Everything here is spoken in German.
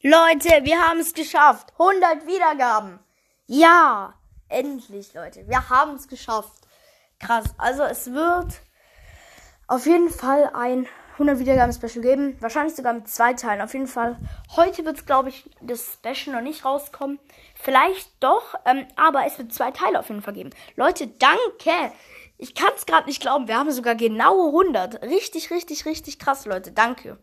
Leute, wir haben es geschafft. 100 Wiedergaben. Ja, endlich, Leute. Wir haben es geschafft. Krass. Also es wird auf jeden Fall ein 100 Wiedergaben Special geben. Wahrscheinlich sogar mit zwei Teilen. Auf jeden Fall. Heute wird es, glaube ich, das Special noch nicht rauskommen. Vielleicht doch, ähm, aber es wird zwei Teile auf jeden Fall geben. Leute, danke. Ich kann es gerade nicht glauben. Wir haben sogar genau 100. Richtig, richtig, richtig krass, Leute. Danke.